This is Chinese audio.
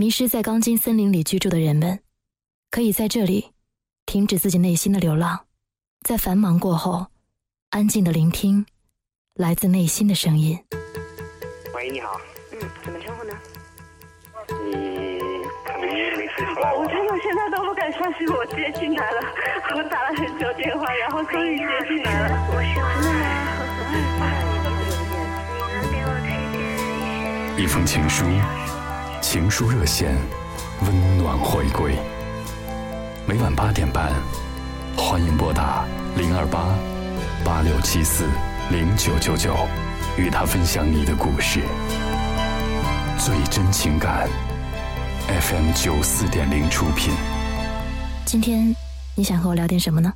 迷失在钢筋森林里居住的人们，可以在这里停止自己内心的流浪，在繁忙过后，安静的聆听来自内心的声音。喂，你好，嗯，怎么称呼呢？你可能没睡出来我真的现在都不敢相信我接进来了，我打了很久电话，然后终于接进来了。我是真的吗？一封情书，情书热线，温暖回归。每晚八点半，欢迎拨打零二八八六七四零九九九，与他分享你的故事。最真情感，FM 九四点零出品。今天你想和我聊点什么呢？